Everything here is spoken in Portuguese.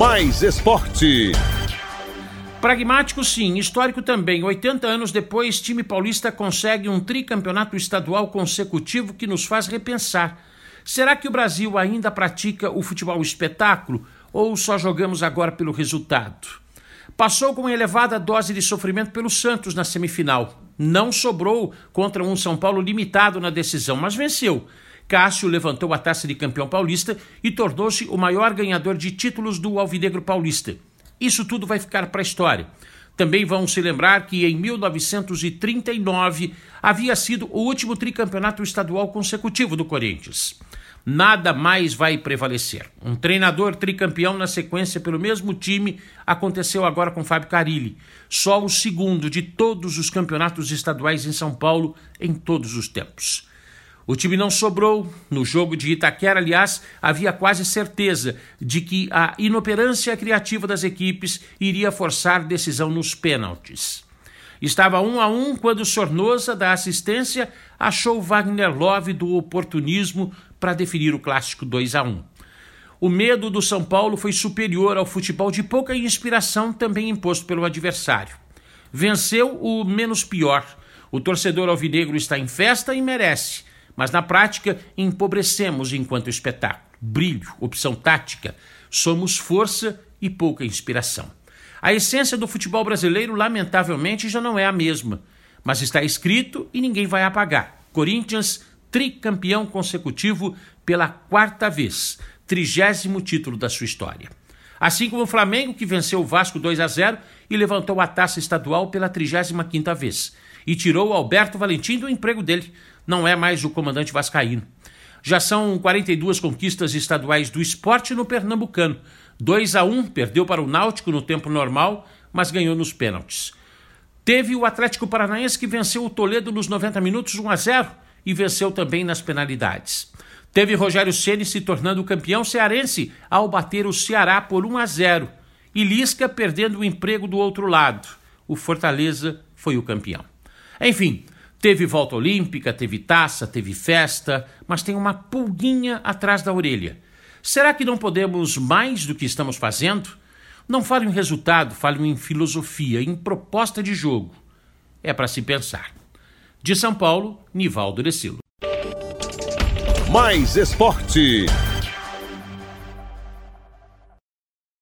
Mais Esporte. Pragmático sim, histórico também. 80 anos depois, time paulista consegue um tricampeonato estadual consecutivo que nos faz repensar. Será que o Brasil ainda pratica o futebol espetáculo ou só jogamos agora pelo resultado? Passou com elevada dose de sofrimento pelo Santos na semifinal. Não sobrou contra um São Paulo limitado na decisão, mas venceu. Cássio levantou a taça de campeão paulista e tornou-se o maior ganhador de títulos do Alvinegro Paulista. Isso tudo vai ficar para a história. Também vão se lembrar que em 1939 havia sido o último tricampeonato estadual consecutivo do Corinthians. Nada mais vai prevalecer. Um treinador tricampeão na sequência pelo mesmo time aconteceu agora com Fábio Carilli. Só o segundo de todos os campeonatos estaduais em São Paulo em todos os tempos. O time não sobrou. No jogo de Itaquera, aliás, havia quase certeza de que a inoperância criativa das equipes iria forçar decisão nos pênaltis. Estava um a um quando Sornosa, da assistência, achou Wagner Love do oportunismo para definir o clássico 2 a 1. O medo do São Paulo foi superior ao futebol de pouca inspiração também imposto pelo adversário. Venceu o menos pior. O torcedor alvinegro está em festa e merece mas na prática empobrecemos enquanto espetáculo. Brilho, opção tática, somos força e pouca inspiração. A essência do futebol brasileiro, lamentavelmente, já não é a mesma, mas está escrito e ninguém vai apagar. Corinthians, tricampeão consecutivo pela quarta vez, trigésimo título da sua história. Assim como o Flamengo, que venceu o Vasco 2 a 0 e levantou a taça estadual pela 35 quinta vez, e tirou o Alberto Valentim do emprego dele, não é mais o comandante vascaíno. Já são 42 conquistas estaduais do esporte no Pernambucano. 2 a 1 perdeu para o Náutico no tempo normal, mas ganhou nos pênaltis. Teve o Atlético Paranaense que venceu o Toledo nos 90 minutos 1 a 0 e venceu também nas penalidades. Teve Rogério Ceni se tornando campeão cearense ao bater o Ceará por 1 a 0 e Lisca perdendo o emprego do outro lado. O Fortaleza foi o campeão. Enfim, Teve volta olímpica, teve taça, teve festa, mas tem uma pulguinha atrás da orelha. Será que não podemos mais do que estamos fazendo? Não falo em resultado, falo em filosofia, em proposta de jogo. É para se pensar. De São Paulo, Nivaldo Decilo. Mais esporte.